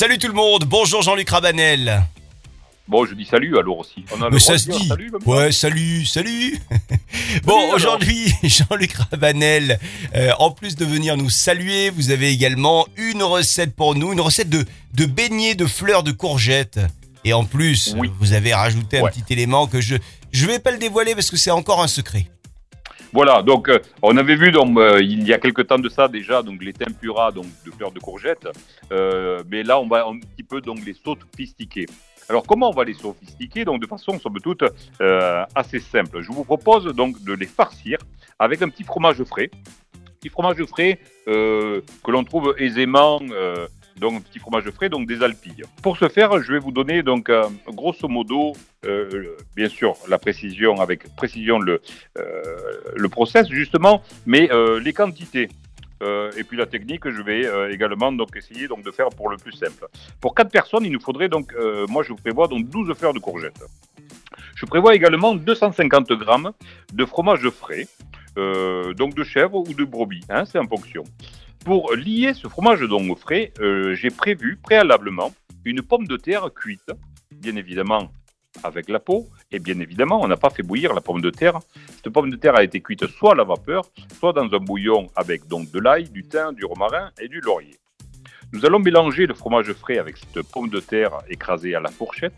Salut tout le monde, bonjour Jean-Luc Rabanel. Bon, je dis salut alors aussi. On a le Mais ça se dit. Salut, ouais, salut, salut. bon, aujourd'hui, Jean-Luc Rabanel, euh, en plus de venir nous saluer, vous avez également une recette pour nous, une recette de, de beignets de fleurs de courgettes. Et en plus, vous avez rajouté un petit élément que je je vais pas le dévoiler parce que c'est encore un secret. Voilà, donc euh, on avait vu donc, euh, il y a quelque temps de ça déjà donc les tempura donc de fleurs de courgettes, euh, mais là on va un petit peu donc les sophistiquer. Alors comment on va les sophistiquer Donc de façon somme toute assez simple. Je vous propose donc de les farcir avec un petit fromage frais, petit fromage frais que l'on trouve aisément donc un petit fromage frais, donc des Alpilles. Pour ce faire, je vais vous donner donc euh, grosso modo, euh, bien sûr, la précision avec précision le euh, le process justement, mais les quantités. et puis la technique, je vais également donc essayer donc de faire pour le plus simple. Pour quatre personnes, il nous faudrait donc, moi je vous prévois donc 12 fleurs de courgettes. Je prévois également 250 grammes de fromage frais, donc de chèvre ou de brebis, hein, c'est en fonction. Pour lier ce fromage donc frais, euh, j'ai prévu préalablement une pomme de terre cuite, bien évidemment avec la peau, et bien évidemment, on n'a pas fait bouillir la pomme de terre. Cette pomme de terre a été cuite soit à la vapeur, soit dans un bouillon avec donc de l'ail, du thym, du romarin et du laurier. Nous allons mélanger le fromage frais avec cette pomme de terre écrasée à la fourchette.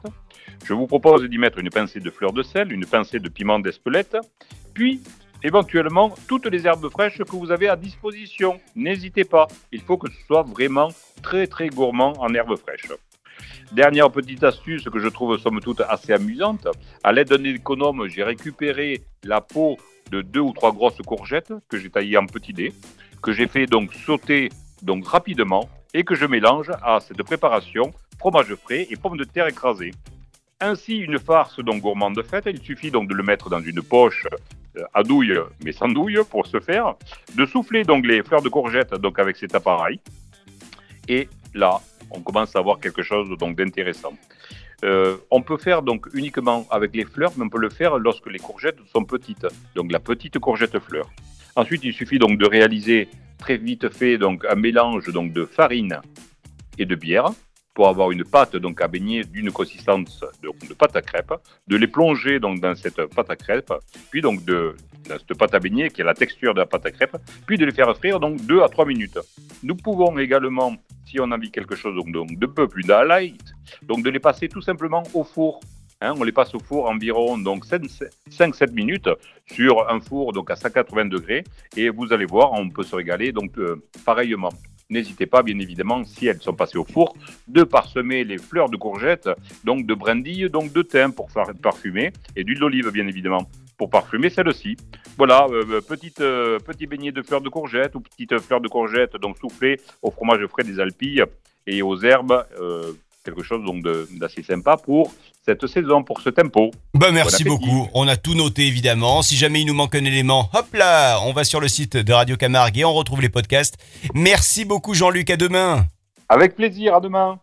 Je vous propose d'y mettre une pincée de fleur de sel, une pincée de piment d'Espelette, puis éventuellement toutes les herbes fraîches que vous avez à disposition. N'hésitez pas, il faut que ce soit vraiment très très gourmand en herbes fraîches. Dernière petite astuce que je trouve somme toute assez amusante, à l'aide d'un économe, j'ai récupéré la peau de deux ou trois grosses courgettes que j'ai taillées en petits dés, que j'ai fait donc sauter donc rapidement et que je mélange à cette préparation fromage frais et pommes de terre écrasées. Ainsi, une farce donc gourmande de fête, il suffit donc de le mettre dans une poche à douille, mais sans douille pour ce faire, de souffler donc les fleurs de courgette donc avec cet appareil. Et là, on commence à avoir quelque chose donc d'intéressant. Euh, on peut faire donc uniquement avec les fleurs, mais on peut le faire lorsque les courgettes sont petites, donc la petite courgette fleur. Ensuite, il suffit donc de réaliser très vite fait donc un mélange donc de farine et de bière pour avoir une pâte donc à baigner d'une consistance de, pâte à crêpes, de les plonger donc dans cette pâte à crêpes, puis donc de dans cette pâte à baigner qui a la texture de la pâte à crêpes, puis de les faire frire donc 2 à 3 minutes. Nous pouvons également, si on a envie quelque chose donc, de peu plus light, donc de les passer tout simplement au four. Hein, on les passe au four environ donc 5-7 minutes sur un four donc à 180 degrés et vous allez voir, on peut se régaler donc euh, pareillement n'hésitez pas, bien évidemment, si elles sont passées au four, de parsemer les fleurs de courgettes, donc de brindilles, donc de thym pour parfumer, et d'huile d'olive, bien évidemment, pour parfumer celle-ci. Voilà, euh, euh, euh, petit beignet de fleurs de courgettes ou petite fleurs de courgettes, donc soufflées au fromage frais des Alpilles et aux herbes, quelque chose donc d'assez sympa pour cette saison, pour ce tempo. Bah merci beaucoup, on a tout noté évidemment. Si jamais il nous manque un élément, hop là, on va sur le site de Radio Camargue et on retrouve les podcasts. Merci beaucoup Jean-Luc, à demain. Avec plaisir, à demain.